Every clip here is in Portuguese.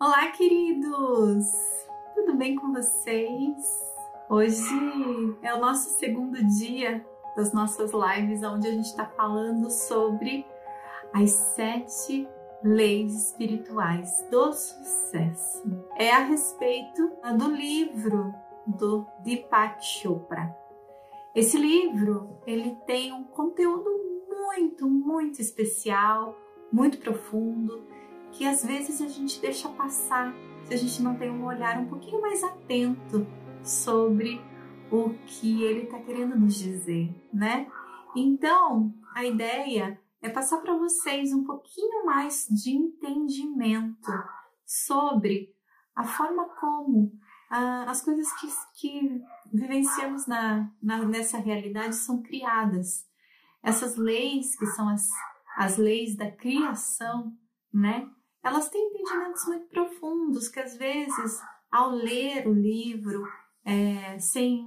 Olá, queridos! Tudo bem com vocês? Hoje é o nosso segundo dia das nossas lives, onde a gente está falando sobre as sete leis espirituais do sucesso. É a respeito do livro do Deepak Chopra. Esse livro ele tem um conteúdo muito, muito especial, muito profundo que às vezes a gente deixa passar se a gente não tem um olhar um pouquinho mais atento sobre o que ele está querendo nos dizer, né? Então, a ideia é passar para vocês um pouquinho mais de entendimento sobre a forma como ah, as coisas que, que vivenciamos na, na, nessa realidade são criadas. Essas leis, que são as, as leis da criação, né? Elas têm entendimentos muito profundos que às vezes ao ler o livro é, sem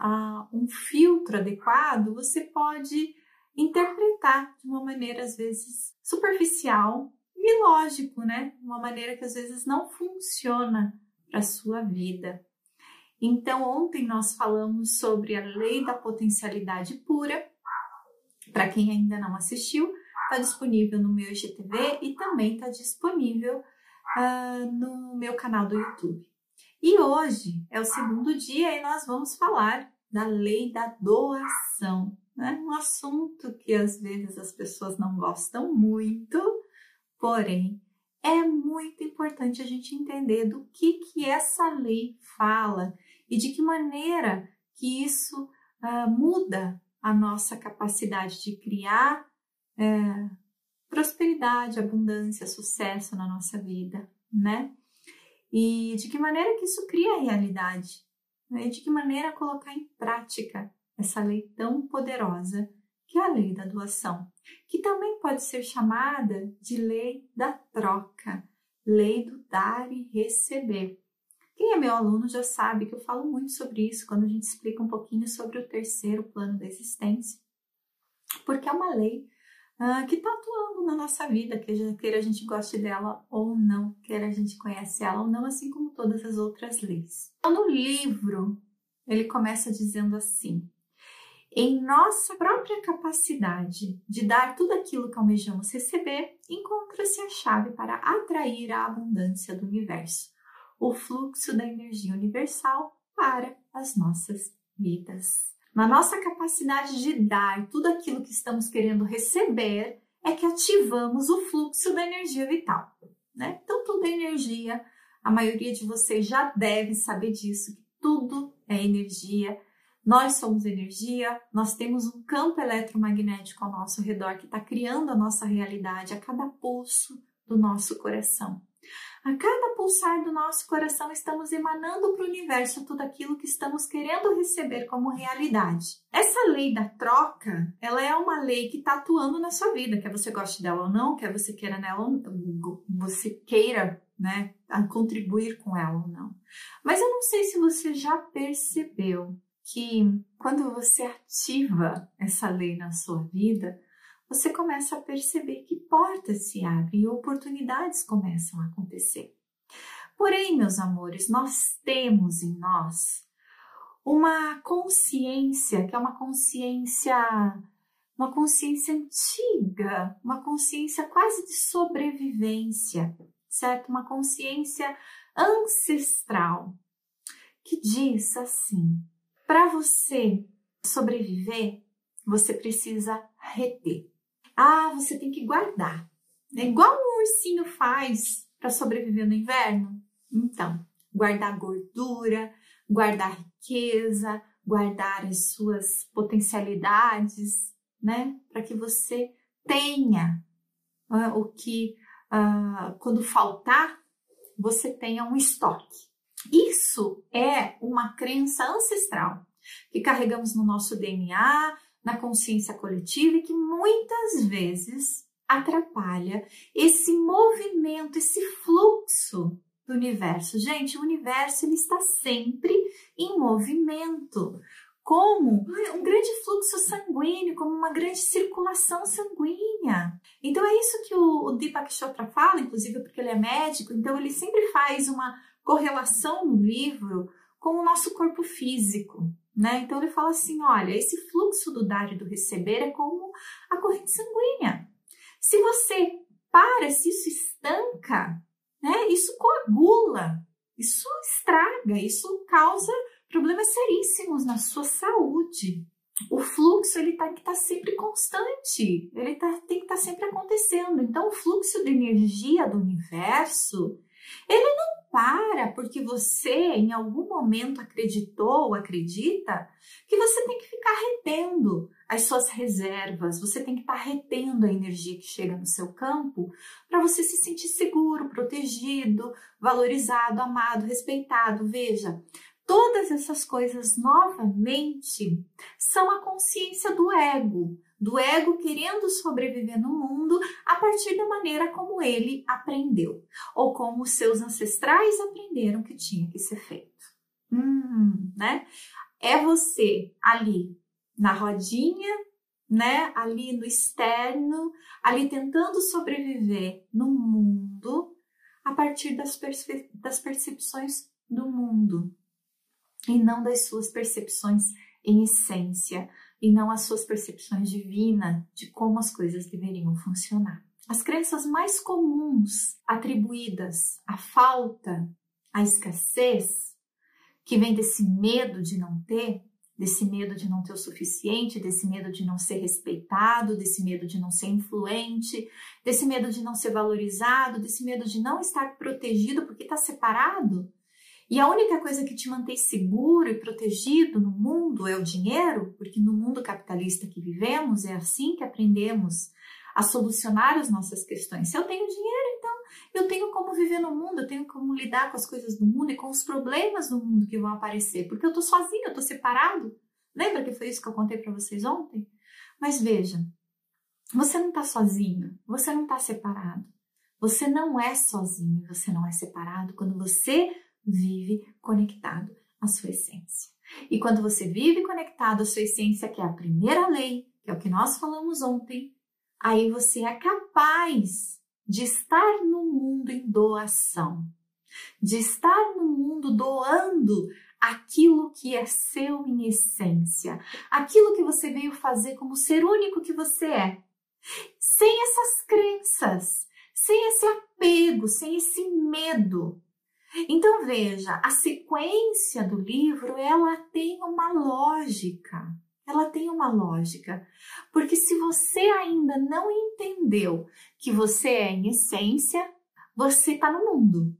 ah, um filtro adequado você pode interpretar de uma maneira às vezes superficial e lógico, né? Uma maneira que às vezes não funciona para sua vida. Então, ontem nós falamos sobre a lei da potencialidade pura. Para quem ainda não assistiu, está disponível no meu IGTV e também está disponível uh, no meu canal do YouTube. E hoje é o segundo dia e nós vamos falar da lei da doação, né? um assunto que às vezes as pessoas não gostam muito, porém é muito importante a gente entender do que, que essa lei fala e de que maneira que isso uh, muda a nossa capacidade de criar é, prosperidade, abundância, sucesso na nossa vida, né? E de que maneira que isso cria realidade? Né? De que maneira colocar em prática essa lei tão poderosa que é a lei da doação, que também pode ser chamada de lei da troca, lei do dar e receber. Quem é meu aluno já sabe que eu falo muito sobre isso quando a gente explica um pouquinho sobre o terceiro plano da existência, porque é uma lei uh, que está atuando na nossa vida, queira a gente goste dela ou não, queira a gente conhece ela ou não, assim como todas as outras leis. Então, no livro, ele começa dizendo assim: em nossa própria capacidade de dar tudo aquilo que almejamos receber, encontra-se a chave para atrair a abundância do universo, o fluxo da energia universal para as nossas vidas. Na nossa capacidade de dar tudo aquilo que estamos querendo receber, é que ativamos o fluxo da energia vital. Né? Então, tudo é energia. A maioria de vocês já deve saber disso, tudo é energia. Nós somos energia, nós temos um campo eletromagnético ao nosso redor que está criando a nossa realidade a cada pulso do nosso coração. A cada pulsar do nosso coração, estamos emanando para o universo tudo aquilo que estamos querendo receber como realidade. Essa lei da troca, ela é uma lei que está atuando na sua vida, quer você goste dela ou não, quer você queira nela ou você queira, né, contribuir com ela ou não. Mas eu não sei se você já percebeu que quando você ativa essa lei na sua vida, você começa a perceber que portas se abrem e oportunidades começam a acontecer. Porém, meus amores, nós temos em nós uma consciência que é uma consciência uma consciência antiga, uma consciência quase de sobrevivência, certo? Uma consciência ancestral que diz assim: para você sobreviver, você precisa reter. Ah, você tem que guardar. É igual um ursinho faz para sobreviver no inverno. Então, guardar gordura, guardar riqueza, guardar as suas potencialidades, né? Para que você tenha uh, o que, uh, quando faltar, você tenha um estoque. Isso é uma crença ancestral que carregamos no nosso DNA, na consciência coletiva e que muitas vezes atrapalha esse movimento, esse fluxo do universo. Gente, o universo ele está sempre em movimento. como um grande fluxo sanguíneo, como uma grande circulação sanguínea. Então é isso que o, Deepak Chopra fala, inclusive porque ele é médico, então ele sempre faz uma correlação no livro com o nosso corpo físico. Né? Então ele fala assim: olha, esse fluxo do dar e do receber é como a corrente sanguínea. Se você para, se isso estanca, né? Isso coagula, isso estraga, isso causa problemas seríssimos na sua saúde. O fluxo ele tá, que estar tá sempre constante, ele tá, tem que estar tá sempre acontecendo. Então, o fluxo de energia do universo, ele não para porque você em algum momento acreditou ou acredita que você tem que ficar retendo as suas reservas, você tem que estar retendo a energia que chega no seu campo para você se sentir seguro, protegido, valorizado, amado, respeitado. Veja, Todas essas coisas novamente são a consciência do ego, do ego querendo sobreviver no mundo a partir da maneira como ele aprendeu, ou como seus ancestrais aprenderam que tinha que ser feito. Hum, né? É você ali na rodinha, né? Ali no externo, ali tentando sobreviver no mundo a partir das, das percepções do mundo e não das suas percepções em essência, e não as suas percepções divinas de como as coisas deveriam funcionar. As crenças mais comuns atribuídas à falta, à escassez, que vem desse medo de não ter, desse medo de não ter o suficiente, desse medo de não ser respeitado, desse medo de não ser influente, desse medo de não ser valorizado, desse medo de não estar protegido porque está separado, e a única coisa que te mantém seguro e protegido no mundo é o dinheiro, porque no mundo capitalista que vivemos é assim que aprendemos a solucionar as nossas questões. Se eu tenho dinheiro, então eu tenho como viver no mundo, eu tenho como lidar com as coisas do mundo e com os problemas do mundo que vão aparecer, porque eu tô sozinho, eu tô separado. Lembra que foi isso que eu contei para vocês ontem? Mas veja, você não tá sozinho, você não tá separado. Você não é sozinho, você não é separado quando você vive conectado à sua essência. E quando você vive conectado à sua essência, que é a primeira lei, que é o que nós falamos ontem, aí você é capaz de estar no mundo em doação, de estar no mundo doando aquilo que é seu em essência, aquilo que você veio fazer como ser único que você é, sem essas crenças, sem esse apego, sem esse medo então veja, a sequência do livro, ela tem uma lógica. Ela tem uma lógica. Porque se você ainda não entendeu que você é em essência, você está no mundo.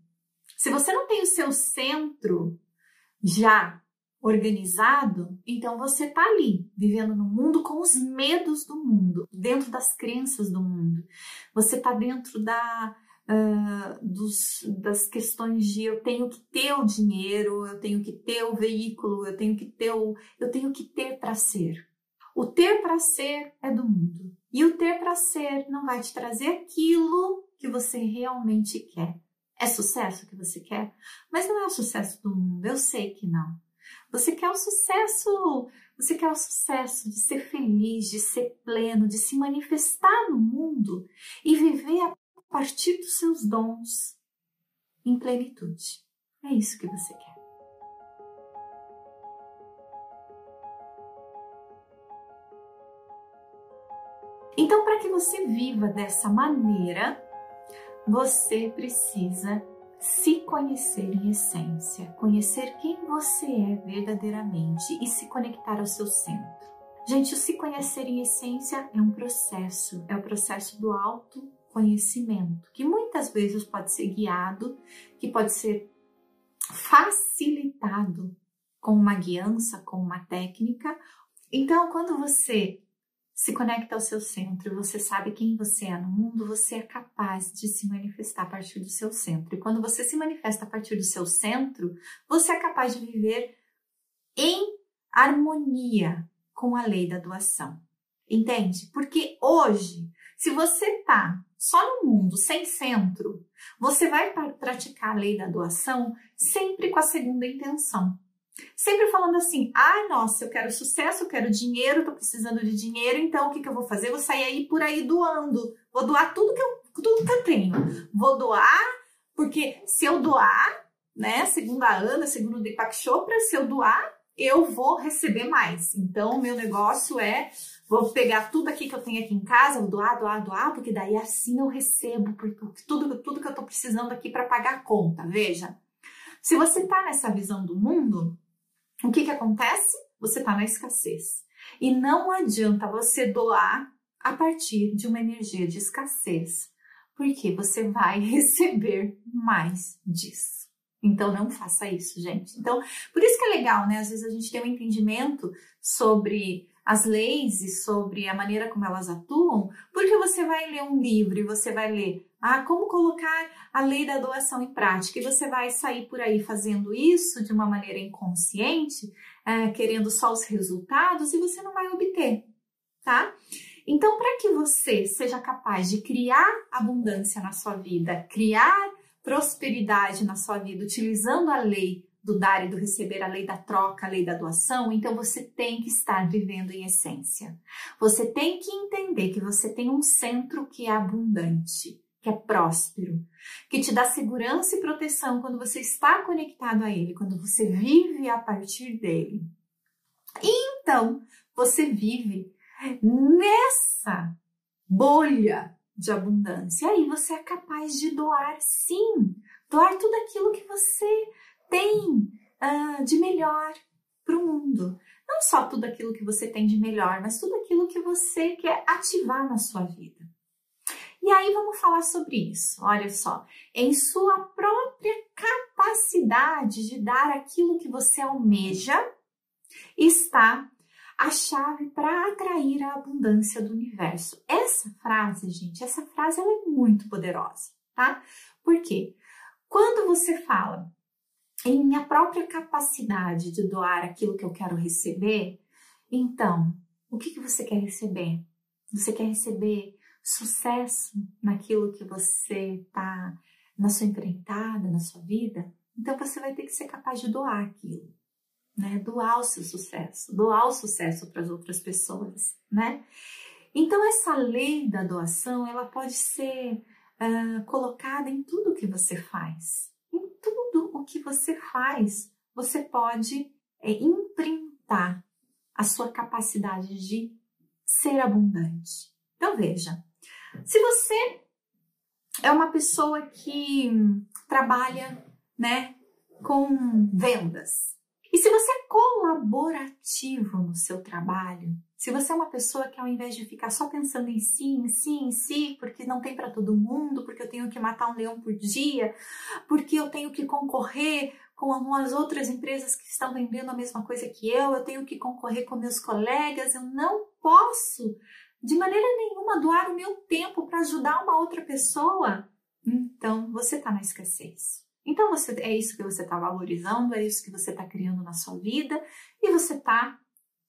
Se você não tem o seu centro já organizado, então você está ali, vivendo no mundo com os medos do mundo, dentro das crenças do mundo. Você está dentro da uh, dos, das questões de eu tenho que ter o dinheiro, eu tenho que ter o veículo, eu tenho que ter o, eu tenho que ter para ser. O ter para ser é do mundo. E o ter para ser não vai te trazer aquilo que você realmente quer. É sucesso que você quer? Mas não é o sucesso do mundo, eu sei que não. Você quer o sucesso, você quer o sucesso de ser feliz, de ser pleno, de se manifestar no mundo e viver a partir dos seus dons em plenitude. É isso que você quer. Então, para que você viva dessa maneira, você precisa se conhecer em essência, conhecer quem você é verdadeiramente e se conectar ao seu centro. Gente, o se conhecer em essência é um processo, é o processo do alto conhecimento, que muitas vezes pode ser guiado, que pode ser facilitado com uma guiança, com uma técnica. Então, quando você se conecta ao seu centro, você sabe quem você é no mundo, você é capaz de se manifestar a partir do seu centro. E quando você se manifesta a partir do seu centro, você é capaz de viver em harmonia com a lei da doação. Entende? Porque hoje, se você tá só no mundo sem centro, você vai praticar a lei da doação sempre com a segunda intenção. Sempre falando assim: ah, nossa, eu quero sucesso, eu quero dinheiro, tô precisando de dinheiro, então o que, que eu vou fazer? Eu vou sair aí por aí doando. Vou doar tudo que eu, tudo que eu tenho. Vou doar, porque se eu doar, né, segundo a Ana, segundo o Deepak Chopra, se eu doar, eu vou receber mais. Então, o meu negócio é vou pegar tudo aqui que eu tenho aqui em casa, vou doar, doar, doar, porque daí assim eu recebo tudo, tudo que eu tô precisando aqui para pagar a conta. Veja, se você tá nessa visão do mundo, o que que acontece? Você tá na escassez. E não adianta você doar a partir de uma energia de escassez, porque você vai receber mais disso. Então não faça isso, gente. Então, por isso que é legal, né? Às vezes a gente tem um entendimento sobre as leis e sobre a maneira como elas atuam, porque você vai ler um livro e você vai ler ah, como colocar a lei da doação em prática, e você vai sair por aí fazendo isso de uma maneira inconsciente, é, querendo só os resultados, e você não vai obter, tá? Então, para que você seja capaz de criar abundância na sua vida, criar prosperidade na sua vida utilizando a lei do dar e do receber, a lei da troca, a lei da doação, então você tem que estar vivendo em essência. Você tem que entender que você tem um centro que é abundante, que é próspero, que te dá segurança e proteção quando você está conectado a ele, quando você vive a partir dele. E então você vive nessa bolha de abundância. E aí você é capaz de doar, sim, doar tudo aquilo que você tem uh, de melhor para o mundo. Não só tudo aquilo que você tem de melhor, mas tudo aquilo que você quer ativar na sua vida. E aí vamos falar sobre isso. Olha só, em sua própria capacidade de dar aquilo que você almeja está a chave para atrair a abundância do universo. Essa frase, gente, essa frase ela é muito poderosa, tá? Por quê? Quando você fala em minha própria capacidade de doar aquilo que eu quero receber, então, o que, que você quer receber? Você quer receber sucesso naquilo que você está na sua empreitada, na sua vida? Então você vai ter que ser capaz de doar aquilo né? Doar o seu sucesso, doar o sucesso para as outras pessoas, né? Então essa lei da doação, ela pode ser uh, colocada em tudo que você faz, tudo o que você faz, você pode é, imprintar a sua capacidade de ser abundante. Então veja, se você é uma pessoa que trabalha, né, com vendas, e se você é colaborativo no seu trabalho, se você é uma pessoa que ao invés de ficar só pensando em si, em si, em si, porque não tem para todo mundo, porque eu tenho que matar um leão por dia, porque eu tenho que concorrer com as outras empresas que estão vendendo a mesma coisa que eu, eu tenho que concorrer com meus colegas, eu não posso de maneira nenhuma doar o meu tempo para ajudar uma outra pessoa. Então você está na escassez. Então você é isso que você está valorizando, é isso que você está criando na sua vida e você está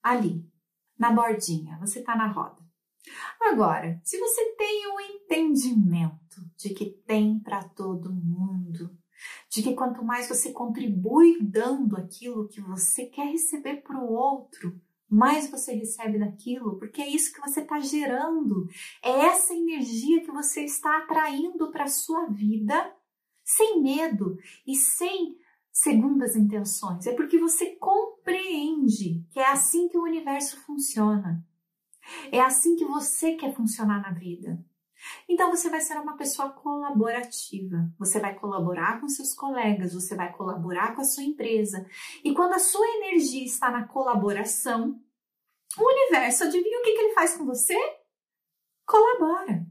ali, na bordinha, você está na roda. Agora, se você tem o um entendimento de que tem para todo mundo, de que quanto mais você contribui dando aquilo que você quer receber para o outro, mais você recebe daquilo, porque é isso que você está gerando, é essa energia que você está atraindo para a sua vida sem medo e sem segundas intenções. É porque você compreende que é assim que o universo funciona. É assim que você quer funcionar na vida. Então você vai ser uma pessoa colaborativa. Você vai colaborar com seus colegas, você vai colaborar com a sua empresa. E quando a sua energia está na colaboração, o universo, adivinha o que, que ele faz com você? Colabora.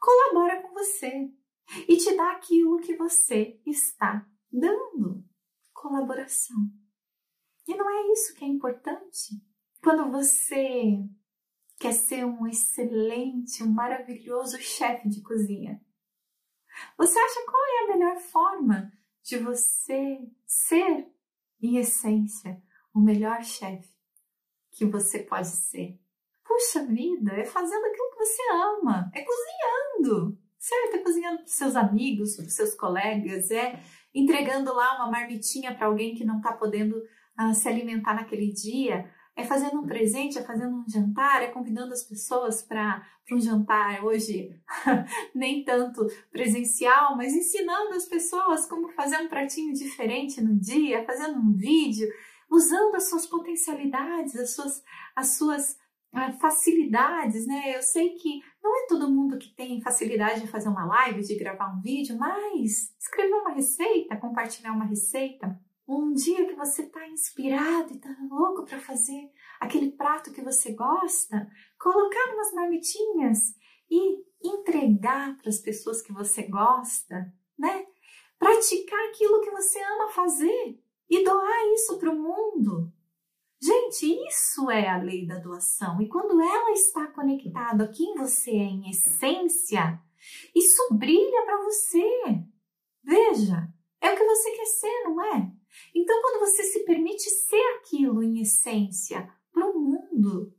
Colabora com você e te dá aquilo que você está dando colaboração. E não é isso que é importante. Quando você quer ser um excelente, um maravilhoso chefe de cozinha, você acha qual é a melhor forma de você ser, em essência, o melhor chefe que você pode ser? Puxa vida, é fazendo aquilo que você ama, é cozinhando certo? É cozinhando para seus amigos, para seus colegas, é entregando lá uma marmitinha para alguém que não está podendo uh, se alimentar naquele dia, é fazendo um presente, é fazendo um jantar, é convidando as pessoas para um jantar hoje, nem tanto presencial, mas ensinando as pessoas como fazer um pratinho diferente no dia, fazendo um vídeo, usando as suas potencialidades, as suas, as suas uh, facilidades, né? Eu sei que não é todo mundo que tem facilidade de fazer uma live, de gravar um vídeo, mas escrever uma receita, compartilhar uma receita, um dia que você está inspirado e está louco para fazer aquele prato que você gosta, colocar umas marmitinhas e entregar para as pessoas que você gosta, né? Praticar aquilo que você ama fazer e doar isso para o mundo. Gente, isso é a lei da doação. E quando ela está conectada a quem você é em essência, isso brilha para você. Veja, é o que você quer ser, não é? Então, quando você se permite ser aquilo em essência para o mundo,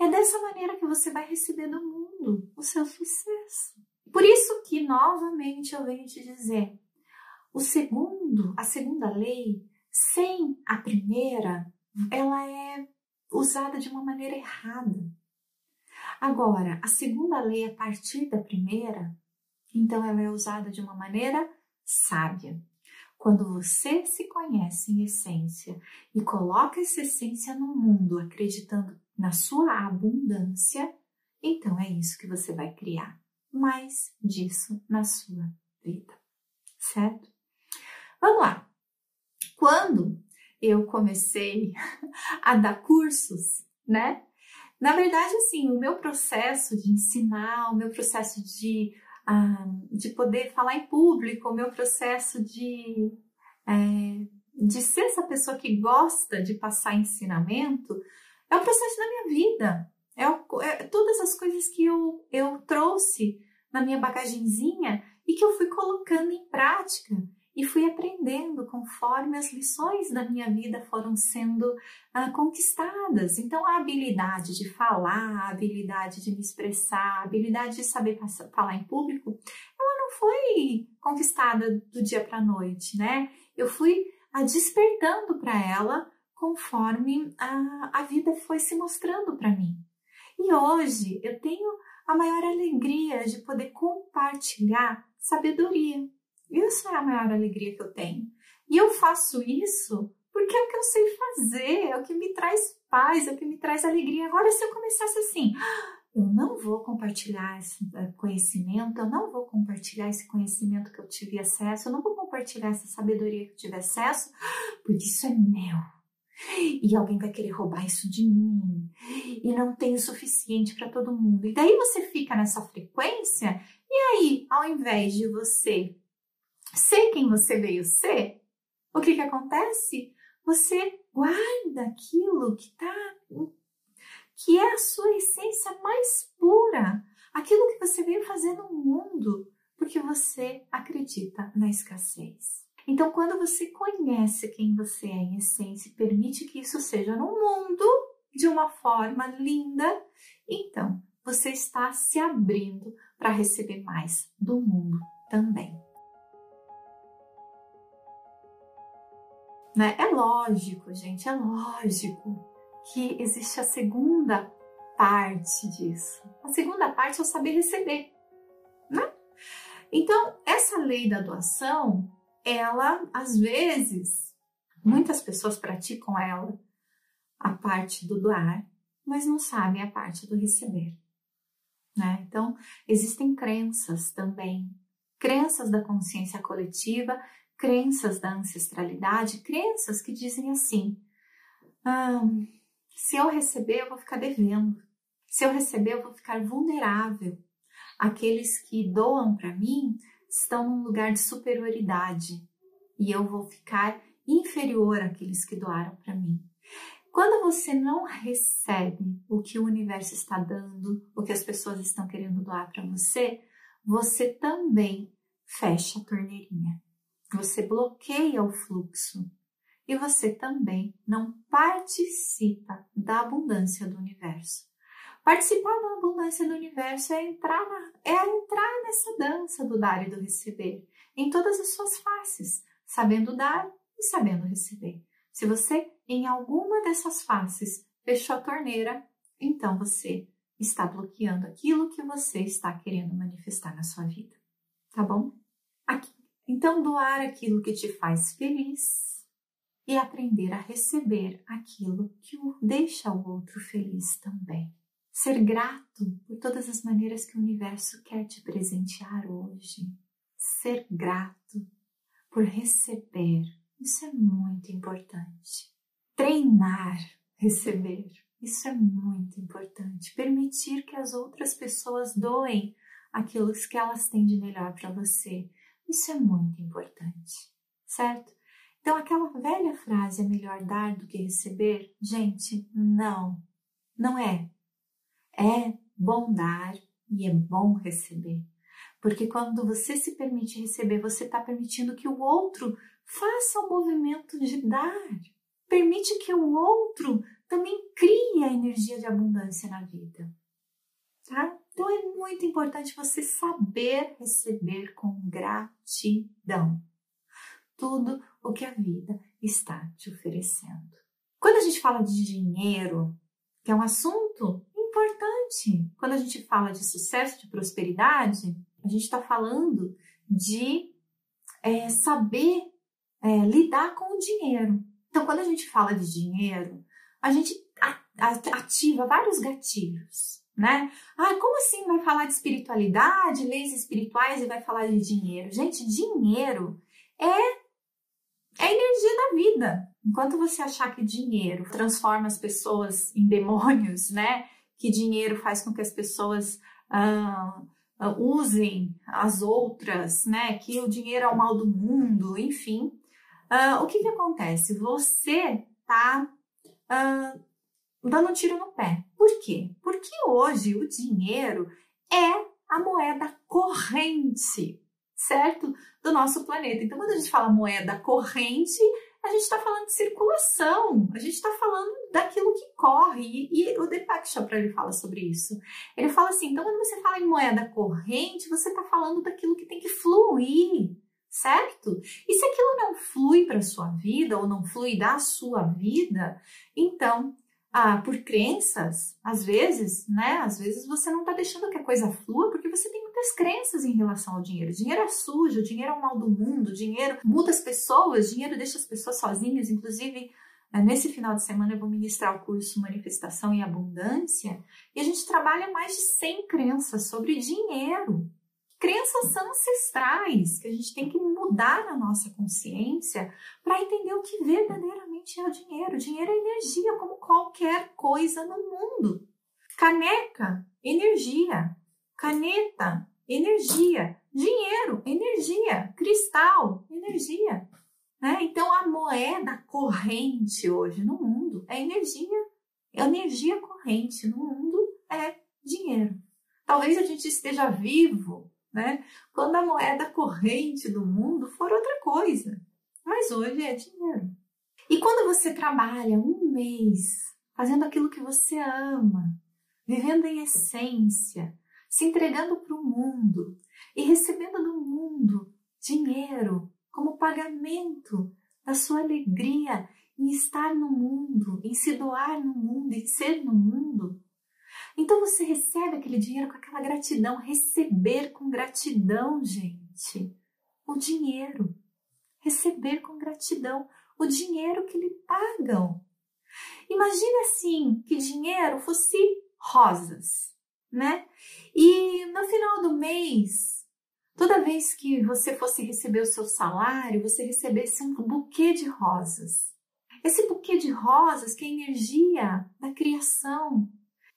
é dessa maneira que você vai receber do mundo o seu sucesso. Por isso que, novamente, eu venho te dizer, o segundo, a segunda lei, sem a primeira, ela é usada de uma maneira errada. Agora, a segunda lei, a partir da primeira, então ela é usada de uma maneira sábia. Quando você se conhece em essência e coloca essa essência no mundo acreditando na sua abundância, então é isso que você vai criar. Mais disso na sua vida, certo? Vamos lá. Quando eu comecei a dar cursos, né? Na verdade, assim, o meu processo de ensinar, o meu processo de de poder falar em público, o meu processo de, é, de ser essa pessoa que gosta de passar ensinamento, é o processo da minha vida. É, o, é todas as coisas que eu, eu trouxe na minha bagagenzinha e que eu fui colocando em prática e fui aprendendo conforme as lições da minha vida foram sendo ah, conquistadas. Então, a habilidade de falar, a habilidade de me expressar, a habilidade de saber falar em público, ela não foi conquistada do dia para a noite, né? Eu fui ah, despertando para ela conforme a, a vida foi se mostrando para mim. E hoje eu tenho a maior alegria de poder compartilhar sabedoria isso é a maior alegria que eu tenho. E eu faço isso porque é o que eu sei fazer, é o que me traz paz, é o que me traz alegria. Agora, se eu começasse assim, eu não vou compartilhar esse eh, conhecimento, eu não vou compartilhar esse conhecimento que eu tive acesso, eu não vou compartilhar essa sabedoria que eu tive acesso, porque isso é meu. E alguém vai querer roubar isso de mim. E não tem o suficiente para todo mundo. E daí você fica nessa frequência, e aí, ao invés de você ser quem você veio ser, o que, que acontece? Você guarda aquilo que tá, que é a sua essência mais pura, aquilo que você veio fazer no mundo, porque você acredita na escassez. Então, quando você conhece quem você é em essência e permite que isso seja no mundo de uma forma linda, então você está se abrindo para receber mais do mundo também. Né? É lógico, gente, é lógico que existe a segunda parte disso. A segunda parte é o saber receber, né? Então, essa lei da doação, ela, às vezes, muitas pessoas praticam ela, a parte do doar, mas não sabem a parte do receber. Né? Então, existem crenças também, crenças da consciência coletiva crenças da ancestralidade, crenças que dizem assim: ah, se eu receber, eu vou ficar devendo. Se eu receber, eu vou ficar vulnerável. Aqueles que doam para mim estão num lugar de superioridade e eu vou ficar inferior àqueles que doaram para mim. Quando você não recebe o que o universo está dando, o que as pessoas estão querendo doar para você, você também fecha a torneirinha. Você bloqueia o fluxo e você também não participa da abundância do universo. Participar da abundância do universo é entrar, na, é entrar nessa dança do dar e do receber, em todas as suas faces, sabendo dar e sabendo receber, Se você, em alguma dessas faces, fechou a torneira, então você está bloqueando aquilo que você está querendo manifestar na sua vida. Tá bom? Aqui. Então, doar aquilo que te faz feliz e aprender a receber aquilo que deixa o outro feliz também. Ser grato por todas as maneiras que o universo quer te presentear hoje. Ser grato por receber. Isso é muito importante. Treinar, receber. Isso é muito importante. Permitir que as outras pessoas doem aquilo que elas têm de melhor para você. Isso é muito importante, certo? Então, aquela velha frase é melhor dar do que receber? Gente, não, não é. É bom dar e é bom receber. Porque quando você se permite receber, você está permitindo que o outro faça o movimento de dar. Permite que o outro também crie a energia de abundância na vida. Tá? Então é muito importante você saber receber com gratidão tudo o que a vida está te oferecendo. Quando a gente fala de dinheiro, que é um assunto importante, quando a gente fala de sucesso, de prosperidade, a gente está falando de é, saber é, lidar com o dinheiro. Então, quando a gente fala de dinheiro, a gente ativa vários gatilhos, né? Ah, como assim vai falar de espiritualidade, leis espirituais e vai falar de dinheiro? Gente, dinheiro é é energia da vida. Enquanto você achar que dinheiro transforma as pessoas em demônios, né? Que dinheiro faz com que as pessoas ah, ah, usem as outras, né? Que o dinheiro é o mal do mundo, enfim. Ah, o que que acontece? Você tá uh, dando um tiro no pé. Por quê? Porque hoje o dinheiro é a moeda corrente, certo? Do nosso planeta. Então, quando a gente fala moeda corrente, a gente está falando de circulação, a gente está falando daquilo que corre. E, e o Deepak Chopra ele fala sobre isso. Ele fala assim: então, quando você fala em moeda corrente, você está falando daquilo que tem que fluir certo? E se aquilo não flui para a sua vida ou não flui da sua vida, então, ah, por crenças, às vezes, né? Às vezes você não está deixando que a coisa flua porque você tem muitas crenças em relação ao dinheiro. O dinheiro é sujo, o dinheiro é o mal do mundo, o dinheiro muda as pessoas, o dinheiro deixa as pessoas sozinhas. Inclusive, eh, nesse final de semana eu vou ministrar o curso Manifestação e Abundância e a gente trabalha mais de 100 crenças sobre dinheiro. Crenças ancestrais que a gente tem que mudar na nossa consciência para entender o que verdadeiramente é o dinheiro. O dinheiro é energia, como qualquer coisa no mundo. Caneca, energia. Caneta, energia. Dinheiro, energia. Cristal, energia. Né? Então, a moeda corrente hoje no mundo é energia. A energia corrente no mundo é dinheiro. Talvez a gente esteja vivo né? Quando a moeda corrente do mundo for outra coisa. Mas hoje é dinheiro. E quando você trabalha um mês fazendo aquilo que você ama, vivendo em essência, se entregando para o mundo e recebendo do mundo dinheiro como pagamento da sua alegria em estar no mundo, em se doar no mundo, em ser no mundo, então você recebe aquele dinheiro com aquela gratidão, receber com gratidão, gente. O dinheiro. Receber com gratidão o dinheiro que lhe pagam. Imagina assim que dinheiro fosse rosas, né? E no final do mês, toda vez que você fosse receber o seu salário, você recebesse um buquê de rosas. Esse buquê de rosas que é energia da criação,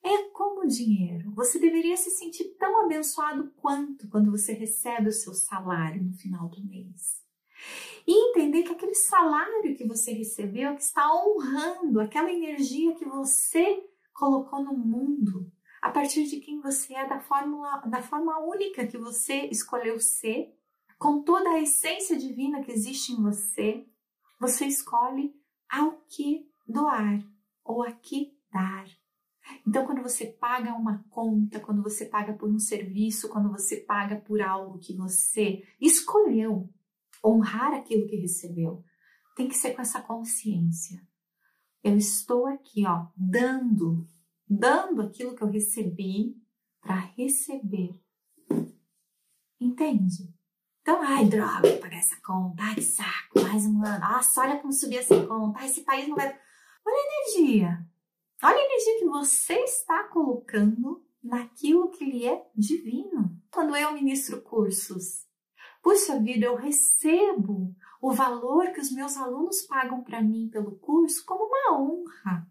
é como dinheiro. Você deveria se sentir tão abençoado quanto quando você recebe o seu salário no final do mês. E entender que aquele salário que você recebeu que está honrando aquela energia que você colocou no mundo, a partir de quem você é, da, fórmula, da forma única que você escolheu ser, com toda a essência divina que existe em você, você escolhe ao que doar ou a que dar. Então, quando você paga uma conta, quando você paga por um serviço, quando você paga por algo que você escolheu, honrar aquilo que recebeu, tem que ser com essa consciência. Eu estou aqui, ó, dando, dando aquilo que eu recebi para receber. Entende? Então, ai, droga, pagar essa conta, ai, saco, mais um ano. Nossa, olha como subiu essa conta, ai, esse país não vai. Olha a energia. Olha a energia que você está colocando naquilo que lhe é divino. Quando eu ministro cursos, puxa vida, eu recebo o valor que os meus alunos pagam para mim pelo curso como uma honra.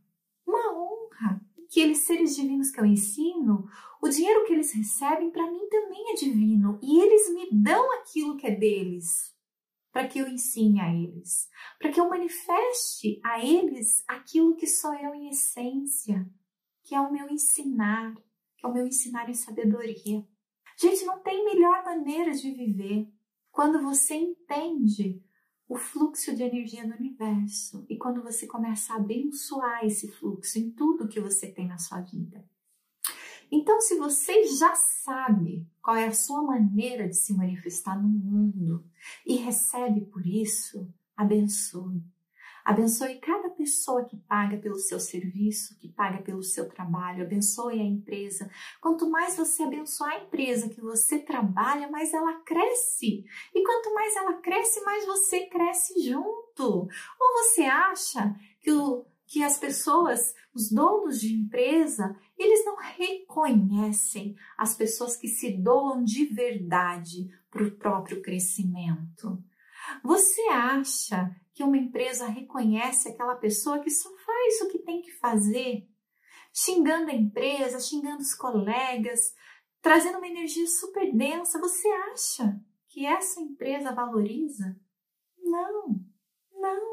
Uma honra. Que eles seres divinos que eu ensino, o dinheiro que eles recebem para mim também é divino e eles me dão aquilo que é deles para que eu ensine a eles, para que eu manifeste a eles aquilo que sou eu em essência, que é o meu ensinar, que é o meu ensinar em sabedoria. Gente, não tem melhor maneira de viver quando você entende o fluxo de energia do universo e quando você começa a abençoar esse fluxo em tudo que você tem na sua vida. Então, se você já sabe qual é a sua maneira de se manifestar no mundo e recebe por isso, abençoe. Abençoe cada pessoa que paga pelo seu serviço, que paga pelo seu trabalho, abençoe a empresa. Quanto mais você abençoar a empresa que você trabalha, mais ela cresce. E quanto mais ela cresce, mais você cresce junto. Ou você acha que o que as pessoas, os donos de empresa, eles não reconhecem as pessoas que se doam de verdade para o próprio crescimento. Você acha que uma empresa reconhece aquela pessoa que só faz o que tem que fazer, xingando a empresa, xingando os colegas, trazendo uma energia super densa? Você acha que essa empresa valoriza? Não.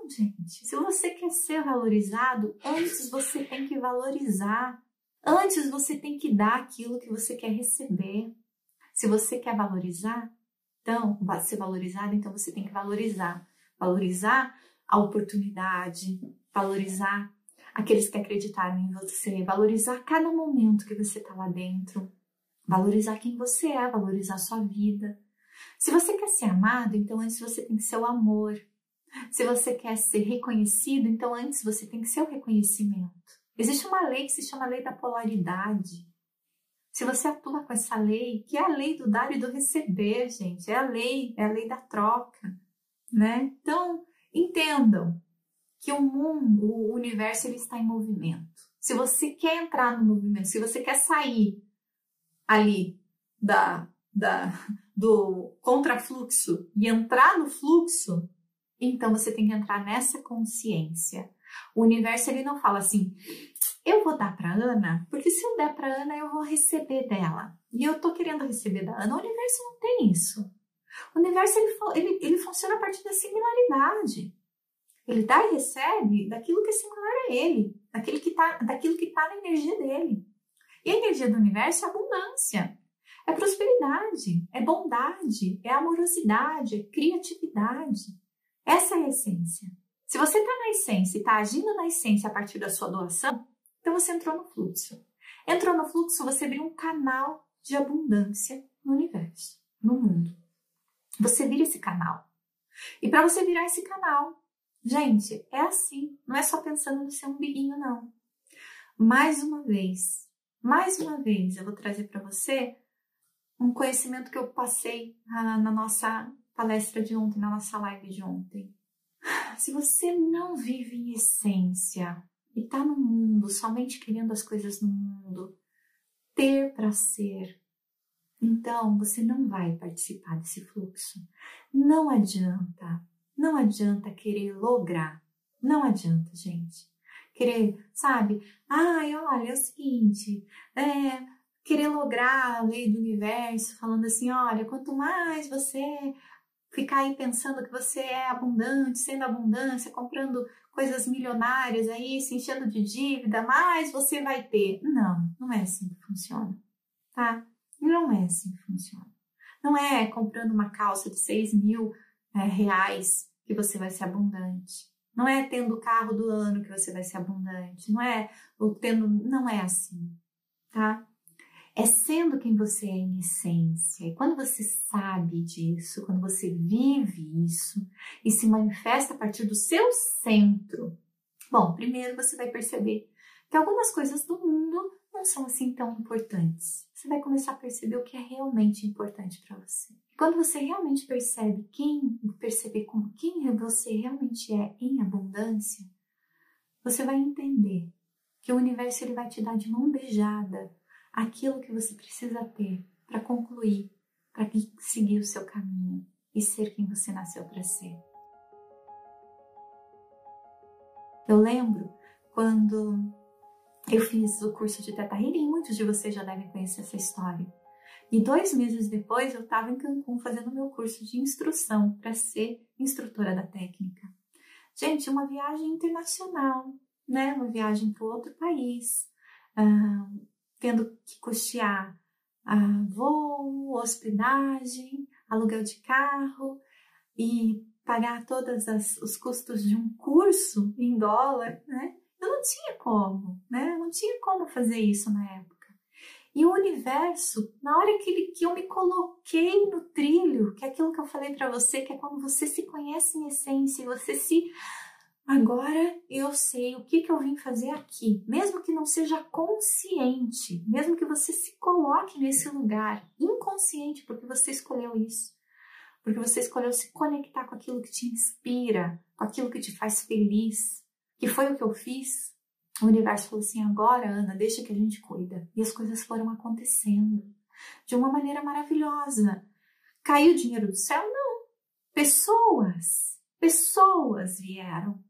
Gente. Se você quer ser valorizado, antes você tem que valorizar. Antes você tem que dar aquilo que você quer receber. Se você quer valorizar, então, ser valorizado, então você tem que valorizar. Valorizar a oportunidade, valorizar aqueles que acreditaram em você, valorizar cada momento que você está lá dentro, valorizar quem você é, valorizar a sua vida. Se você quer ser amado, então antes você tem que ser o amor. Se você quer ser reconhecido, então antes você tem que ser o reconhecimento. Existe uma lei que se chama lei da polaridade. Se você atua com essa lei, que é a lei do dar e do receber, gente, é a lei, é a lei da troca, né? Então, entendam que o mundo, o universo, ele está em movimento. Se você quer entrar no movimento, se você quer sair ali da, da do contrafluxo e entrar no fluxo, então você tem que entrar nessa consciência. O universo ele não fala assim, eu vou dar para Ana, porque se eu der para Ana eu vou receber dela. E eu tô querendo receber da Ana. O universo não tem isso. O universo ele, ele, ele funciona a partir da similaridade. Ele dá e recebe daquilo que é similar a ele, daquilo que tá, daquilo que está na energia dele. E a energia do universo é abundância, é prosperidade, é bondade, é amorosidade, é criatividade. Essa é a essência. Se você está na essência e está agindo na essência a partir da sua doação, então você entrou no fluxo. Entrou no fluxo, você abriu um canal de abundância no universo, no mundo. Você vira esse canal. E para você virar esse canal, gente, é assim. Não é só pensando no seu umbiguinho, não. Mais uma vez, mais uma vez, eu vou trazer para você um conhecimento que eu passei ah, na nossa palestra de ontem, na nossa live de ontem. Se você não vive em essência e está no mundo somente querendo as coisas no mundo, ter para ser, então você não vai participar desse fluxo. Não adianta, não adianta querer lograr, não adianta, gente. Querer, sabe? Ai, olha, é o seguinte, é, querer lograr a lei do universo, falando assim: olha, quanto mais você ficar aí pensando que você é abundante, sendo abundância, comprando coisas milionárias aí, se enchendo de dívida, mais você vai ter. Não, não é assim que funciona, tá? Não é assim que funciona. Não é comprando uma calça de 6 mil é, reais que você vai ser abundante. Não é tendo o carro do ano que você vai ser abundante. Não é tendo. Não é assim, tá? É sendo quem você é em essência. E quando você sabe disso, quando você vive isso e se manifesta a partir do seu centro, bom, primeiro você vai perceber que algumas coisas do mundo não são assim tão importantes. Você vai começar a perceber o que é realmente importante para você. Quando você realmente percebe quem, perceber como quem você realmente é em abundância, você vai entender que o universo ele vai te dar de mão beijada aquilo que você precisa ter para concluir, para seguir o seu caminho e ser quem você nasceu para ser. Eu lembro quando eu fiz o curso de Teta Healing, muitos de vocês já devem conhecer essa história. E dois meses depois eu estava em Cancún fazendo meu curso de instrução para ser instrutora da técnica. Gente, uma viagem internacional, né? Uma viagem para outro país, tendo que custear uh, voo, hospedagem, aluguel de carro e pagar todos os custos de um curso em dólar, né? Eu não tinha como, né? Eu não tinha como fazer isso na época. E o universo, na hora que, ele, que eu me coloquei no trilho, que é aquilo que eu falei para você, que é quando você se conhece em essência, você se. Agora eu sei o que, que eu vim fazer aqui, mesmo que não seja consciente, mesmo que você se coloque nesse lugar inconsciente, porque você escolheu isso, porque você escolheu se conectar com aquilo que te inspira, com aquilo que te faz feliz, que foi o que eu fiz. O universo falou assim: agora, Ana, deixa que a gente cuida. E as coisas foram acontecendo de uma maneira maravilhosa. Caiu dinheiro do céu? Não. Pessoas, pessoas vieram.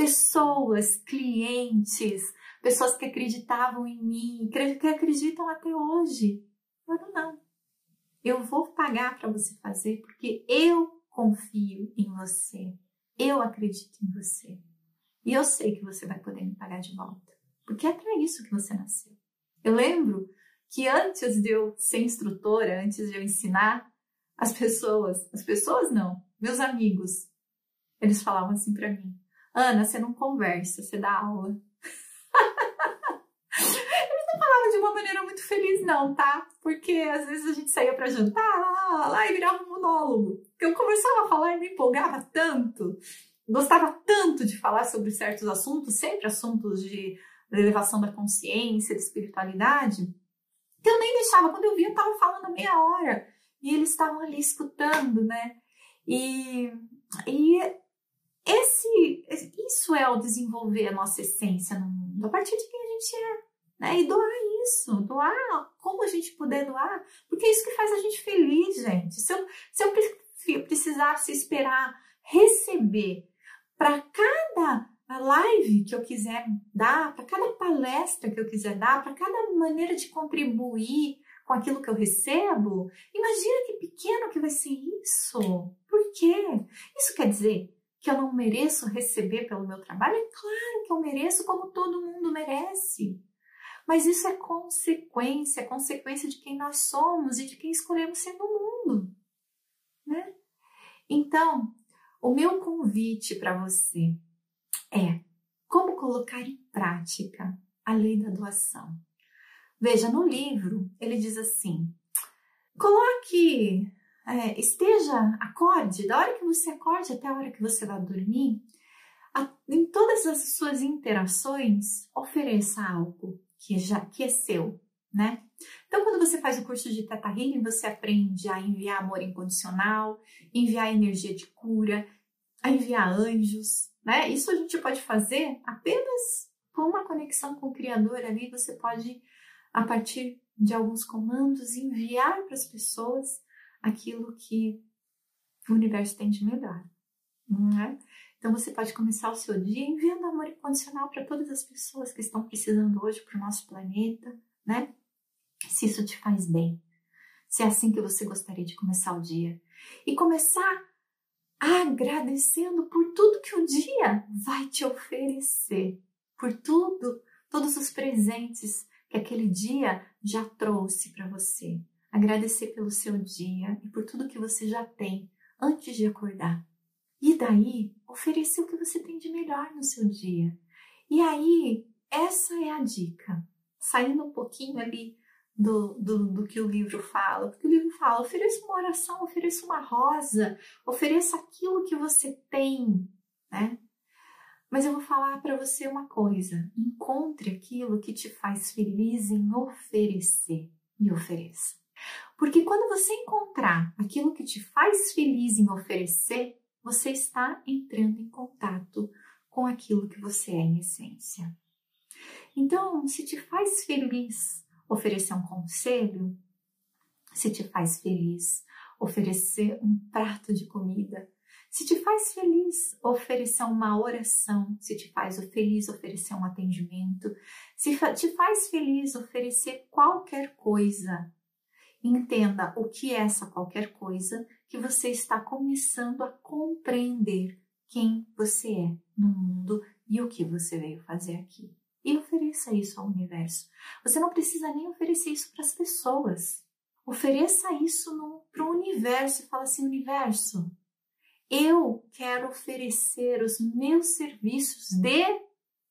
Pessoas, clientes, pessoas que acreditavam em mim, que acreditam até hoje. Agora não. Eu vou pagar para você fazer porque eu confio em você. Eu acredito em você. E eu sei que você vai poder me pagar de volta, porque é para isso que você nasceu. Eu lembro que antes de eu ser instrutora, antes de eu ensinar as pessoas, as pessoas não, meus amigos, eles falavam assim para mim: Ana, você não conversa, você dá aula. eles não falavam de uma maneira muito feliz, não, tá? Porque às vezes a gente saía para jantar lá, e virava um monólogo. Eu começava a falar e me empolgava tanto gostava tanto de falar sobre certos assuntos, sempre assuntos de elevação da consciência, de espiritualidade, que eu nem deixava. Quando eu via, eu estava falando meia hora e eles estavam ali escutando, né? E, e esse, isso é o desenvolver a nossa essência no mundo, a partir de quem a gente é. Né? E doar isso, doar como a gente puder doar, porque é isso que faz a gente feliz, gente. Se eu, se eu precisasse esperar receber para cada live que eu quiser dar, para cada palestra que eu quiser dar, para cada maneira de contribuir com aquilo que eu recebo, imagina que pequeno que vai ser isso. Por quê? Isso quer dizer que eu não mereço receber pelo meu trabalho? É claro que eu mereço, como todo mundo merece. Mas isso é consequência, consequência de quem nós somos e de quem escolhemos ser no mundo. Né? Então, o meu convite para você é como colocar em prática a lei da doação. Veja, no livro ele diz assim: coloque, é, esteja, acorde, da hora que você acorde até a hora que você vai dormir, a, em todas as suas interações, ofereça algo que, já, que é seu, né? Então, quando você faz o curso de Teta Healing, você aprende a enviar amor incondicional, enviar energia de cura, a enviar anjos, né? Isso a gente pode fazer apenas com uma conexão com o Criador ali. Você pode, a partir de alguns comandos, enviar para as pessoas aquilo que o universo tem de melhor, não é? Então você pode começar o seu dia enviando amor incondicional para todas as pessoas que estão precisando hoje para o nosso planeta, né? se isso te faz bem, se é assim que você gostaria de começar o dia. E começar agradecendo por tudo que o dia vai te oferecer, por tudo, todos os presentes que aquele dia já trouxe para você. Agradecer pelo seu dia e por tudo que você já tem antes de acordar. E daí, oferecer o que você tem de melhor no seu dia. E aí, essa é a dica. Saindo um pouquinho ali do, do, do, que o livro fala, porque o livro fala: ofereça uma oração, ofereça uma rosa, ofereça aquilo que você tem, né? Mas eu vou falar para você uma coisa: encontre aquilo que te faz feliz em oferecer e ofereça. Porque quando você encontrar aquilo que te faz feliz em oferecer, você está entrando em contato com aquilo que você é em essência. Então, se te faz feliz oferecer um conselho, se te faz feliz oferecer um prato de comida, se te faz feliz oferecer uma oração, se te faz feliz oferecer um atendimento, se te faz feliz oferecer qualquer coisa, entenda o que é essa qualquer coisa que você está começando a compreender quem você é no mundo e o que você veio fazer aqui. E ofereça isso ao universo. Você não precisa nem oferecer isso para as pessoas. Ofereça isso para o universo e fala assim: universo, eu quero oferecer os meus serviços de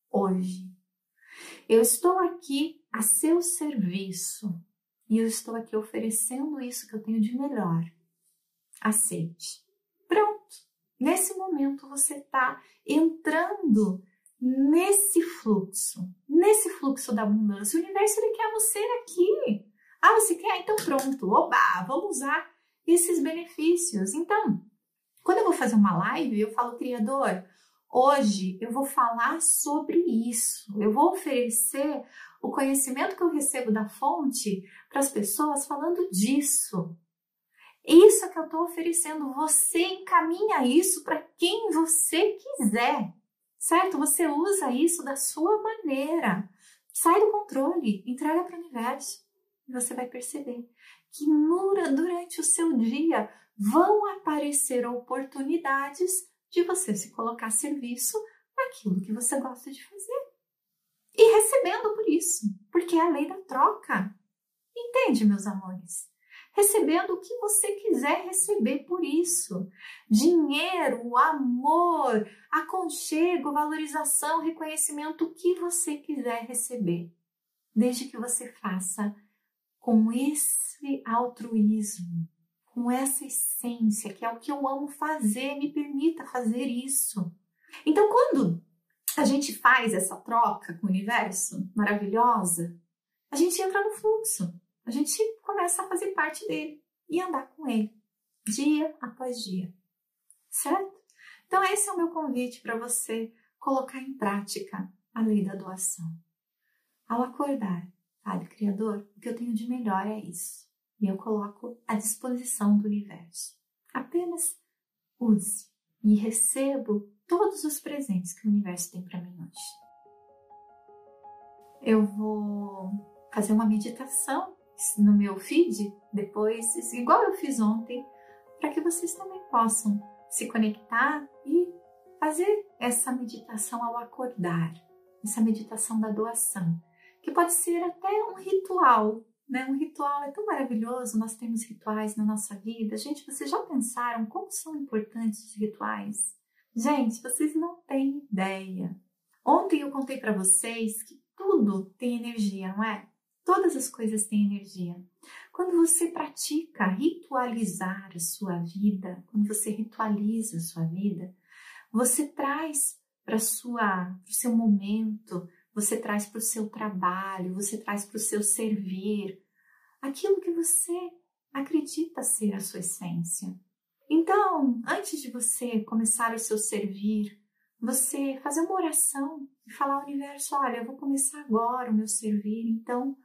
hoje. Eu estou aqui a seu serviço e eu estou aqui oferecendo isso que eu tenho de melhor. Aceite. Pronto. Nesse momento você está entrando nesse fluxo, nesse fluxo da abundância. O universo ele quer você aqui. Ah, você quer? Então pronto. Oba, vamos usar esses benefícios. Então, quando eu vou fazer uma live, eu falo, criador, hoje eu vou falar sobre isso. Eu vou oferecer o conhecimento que eu recebo da fonte para as pessoas falando disso. Isso é que eu estou oferecendo. Você encaminha isso para quem você quiser, certo? Você usa isso da sua maneira. Sai do controle, entrega para o universo e você vai perceber que durante o seu dia vão aparecer oportunidades de você se colocar a serviço naquilo que você gosta de fazer. E recebendo por isso, porque é a lei da troca. Entende, meus amores? Recebendo o que você quiser receber por isso. Dinheiro, amor, aconchego, valorização, reconhecimento, o que você quiser receber. Desde que você faça com esse altruísmo, com essa essência, que é o que eu amo fazer, me permita fazer isso. Então, quando a gente faz essa troca com o universo maravilhosa, a gente entra no fluxo, a gente começa a fazer parte dele e andar com ele, dia após dia, certo? Então, esse é o meu convite para você colocar em prática a lei da doação. Ao acordar, fale, Criador, o que eu tenho de melhor é isso e eu coloco à disposição do universo. Apenas use e recebo todos os presentes que o universo tem para mim hoje. Eu vou fazer uma meditação no meu feed depois, igual eu fiz ontem, para que vocês também possam se conectar e fazer essa meditação ao acordar, essa meditação da doação, que pode ser até um ritual né? Um ritual é tão maravilhoso, nós temos rituais na nossa vida. Gente, vocês já pensaram como são importantes os rituais? Gente, vocês não têm ideia. Ontem eu contei para vocês que tudo tem energia, não é? Todas as coisas têm energia. Quando você pratica ritualizar a sua vida, quando você ritualiza a sua vida, você traz para o seu momento, você traz para o seu trabalho, você traz para o seu servir aquilo que você acredita ser a sua essência. Então, antes de você começar o seu servir, você fazer uma oração e falar ao universo: olha, eu vou começar agora o meu servir, então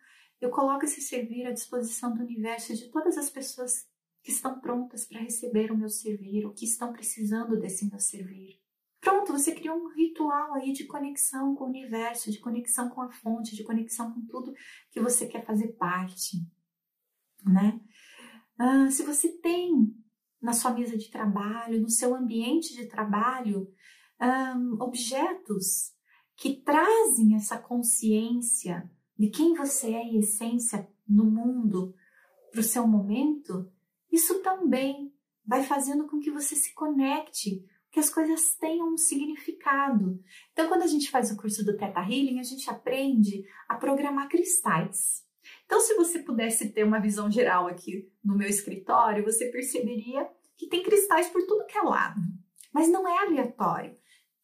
eu coloco esse servir à disposição do universo e de todas as pessoas que estão prontas para receber o meu servir, ou que estão precisando desse meu servir. Pronto, você criou um ritual aí de conexão com o universo, de conexão com a fonte, de conexão com tudo que você quer fazer parte, né? Ah, se você tem na sua mesa de trabalho, no seu ambiente de trabalho, um, objetos que trazem essa consciência de quem você é em essência no mundo para o seu momento, isso também vai fazendo com que você se conecte que as coisas tenham um significado. Então, quando a gente faz o curso do Theta Healing, a gente aprende a programar cristais. Então, se você pudesse ter uma visão geral aqui no meu escritório, você perceberia que tem cristais por tudo que é lado. Mas não é aleatório.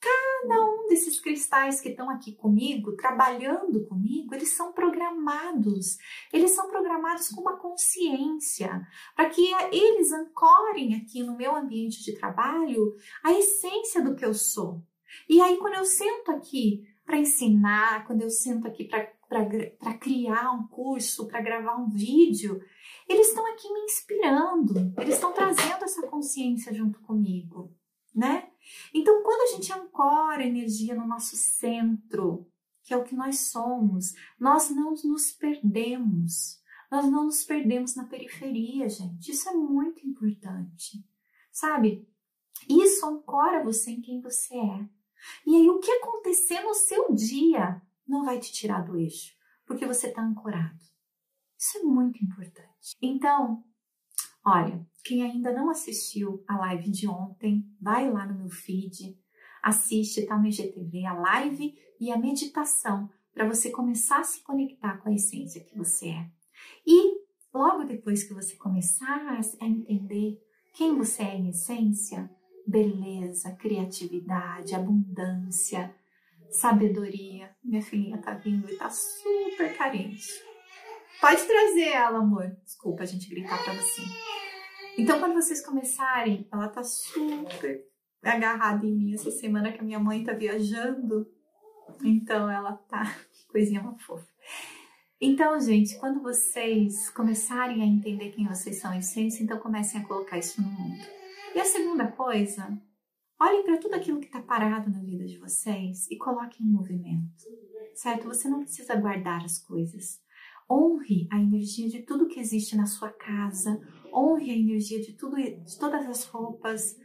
Cada um desses cristais que estão aqui comigo, trabalhando comigo, eles são programados. Eles são programados com uma consciência, para que eles ancorem aqui no meu ambiente de trabalho a essência do que eu sou. E aí, quando eu sento aqui para ensinar, quando eu sento aqui para criar um curso, para gravar um vídeo, eles estão aqui me inspirando, eles estão trazendo essa consciência junto comigo, né? Então, quando a gente ancora energia no nosso centro, que é o que nós somos, nós não nos perdemos. Nós não nos perdemos na periferia, gente. Isso é muito importante. Sabe? Isso ancora você em quem você é. E aí, o que acontecer no seu dia não vai te tirar do eixo, porque você está ancorado. Isso é muito importante. Então, olha, quem ainda não assistiu a live de ontem, vai lá no meu feed, assiste, tá no IGTV, a live e a meditação, para você começar a se conectar com a essência que você é. E logo depois que você começar a entender quem você é em essência, beleza, criatividade, abundância, sabedoria. Minha filhinha tá vindo e tá super carente. Pode trazer ela, amor. Desculpa a gente gritar pra você. Então, quando vocês começarem, ela tá super agarrada em mim essa semana que a minha mãe tá viajando. Então, ela tá coisinha uma fofa. Então, gente, quando vocês começarem a entender quem vocês são em essência, então comecem a colocar isso no mundo. E a segunda coisa, olhem para tudo aquilo que está parado na vida de vocês e coloquem em movimento, certo? Você não precisa guardar as coisas. Honre a energia de tudo que existe na sua casa, honre a energia de, tudo, de todas as roupas,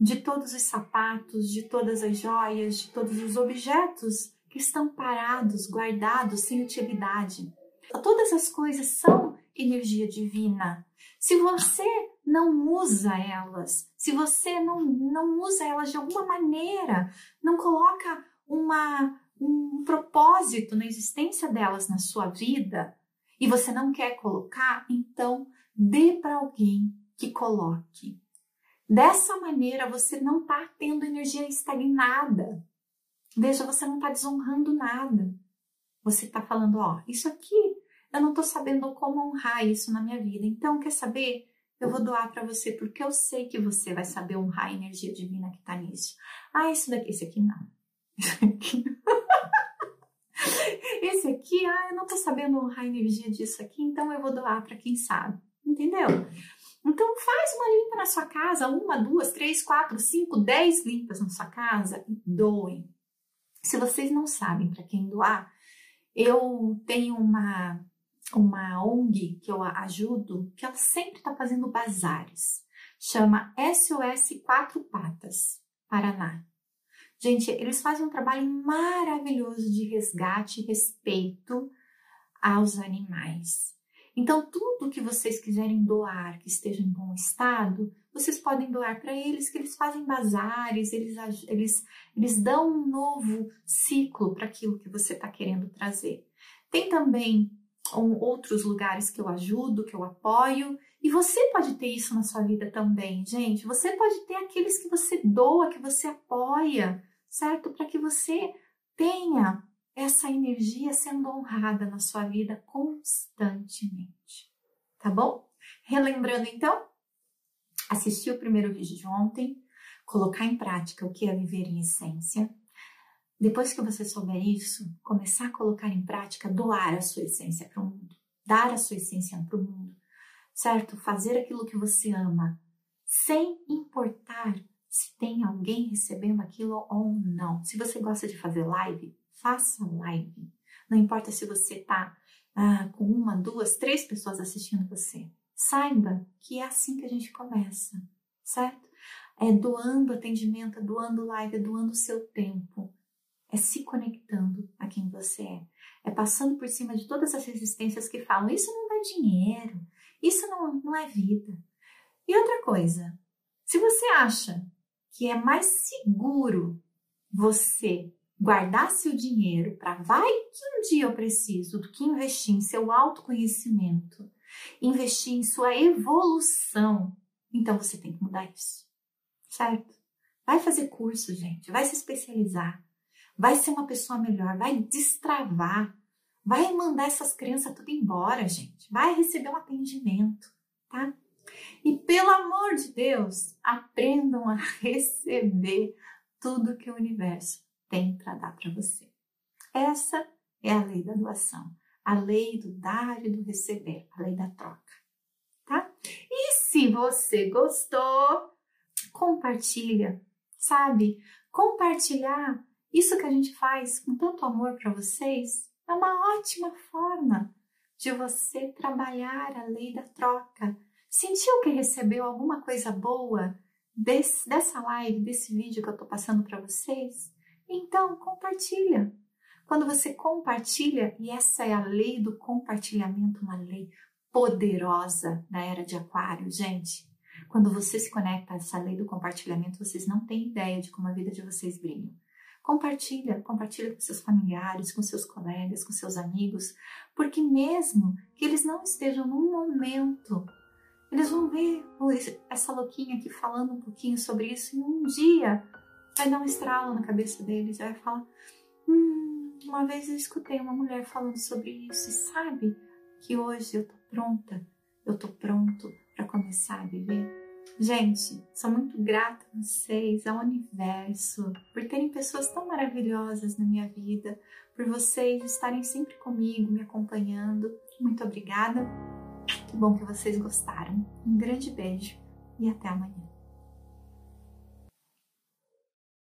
de todos os sapatos, de todas as joias, de todos os objetos que estão parados, guardados, sem utilidade. Todas as coisas são energia divina. Se você não usa elas, se você não, não usa elas de alguma maneira, não coloca uma, um propósito na existência delas na sua vida e você não quer colocar, então dê para alguém que coloque. Dessa maneira você não está tendo energia estagnada. Veja, você não está desonrando nada. Você está falando, ó, isso aqui eu não estou sabendo como honrar isso na minha vida. Então, quer saber? Eu vou doar para você porque eu sei que você vai saber honrar a energia divina que está nisso. Ah, esse daqui, esse aqui não. Esse aqui. ah, eu não tô sabendo a energia disso aqui, então eu vou doar para quem sabe. Entendeu? Então faz uma limpa na sua casa, uma, duas, três, quatro, cinco, dez limpas na sua casa e doem. Se vocês não sabem para quem doar, eu tenho uma uma ONG que eu ajudo, que ela sempre está fazendo bazares. Chama SOS Quatro Patas, Paraná. Gente, eles fazem um trabalho maravilhoso de resgate e respeito aos animais. Então, tudo que vocês quiserem doar que esteja em bom estado, vocês podem doar para eles, que eles fazem bazares, eles, eles, eles dão um novo ciclo para aquilo que você está querendo trazer. Tem também um, outros lugares que eu ajudo, que eu apoio. E você pode ter isso na sua vida também, gente. Você pode ter aqueles que você doa, que você apoia, certo? Para que você tenha essa energia sendo honrada na sua vida constantemente. Tá bom? Relembrando então, assistir o primeiro vídeo de ontem, colocar em prática o que é viver em essência depois que você souber isso, começar a colocar em prática, doar a sua essência para o mundo, dar a sua essência para o mundo, certo? Fazer aquilo que você ama, sem importar se tem alguém recebendo aquilo ou não. Se você gosta de fazer live, faça live. Não importa se você está ah, com uma, duas, três pessoas assistindo você. Saiba que é assim que a gente começa, certo? É doando atendimento, é doando live, é doando o seu tempo é se conectando a quem você é. É passando por cima de todas as resistências que falam: isso não dá dinheiro, isso não, não é vida. E outra coisa, se você acha que é mais seguro você guardar seu dinheiro para vai que um dia eu preciso do que investir em seu autoconhecimento, investir em sua evolução, então você tem que mudar isso, certo? Vai fazer curso, gente, vai se especializar, vai ser uma pessoa melhor, vai destravar, vai mandar essas crianças tudo embora, gente, vai receber um atendimento, tá? E pelo amor de Deus, aprendam a receber tudo que o universo tem para dar para você. Essa é a lei da doação, a lei do dar e do receber, a lei da troca, tá? E se você gostou, compartilha, sabe? Compartilhar isso que a gente faz com tanto amor para vocês é uma ótima forma de você trabalhar a lei da troca. Sentiu que recebeu alguma coisa boa desse, dessa live, desse vídeo que eu estou passando para vocês? Então, compartilha. Quando você compartilha, e essa é a lei do compartilhamento, uma lei poderosa da era de Aquário, gente. Quando você se conecta a essa lei do compartilhamento, vocês não têm ideia de como a vida de vocês brilha. Compartilha, compartilha com seus familiares, com seus colegas, com seus amigos, porque mesmo que eles não estejam num momento, eles vão ver essa louquinha aqui falando um pouquinho sobre isso e um dia vai dar um estralo na cabeça deles, vai falar: hum, uma vez eu escutei uma mulher falando sobre isso e sabe que hoje eu tô pronta, eu tô pronto para começar a viver. Gente, sou muito grata a vocês, ao universo, por terem pessoas tão maravilhosas na minha vida, por vocês estarem sempre comigo, me acompanhando. Muito obrigada. Que bom que vocês gostaram. Um grande beijo e até amanhã.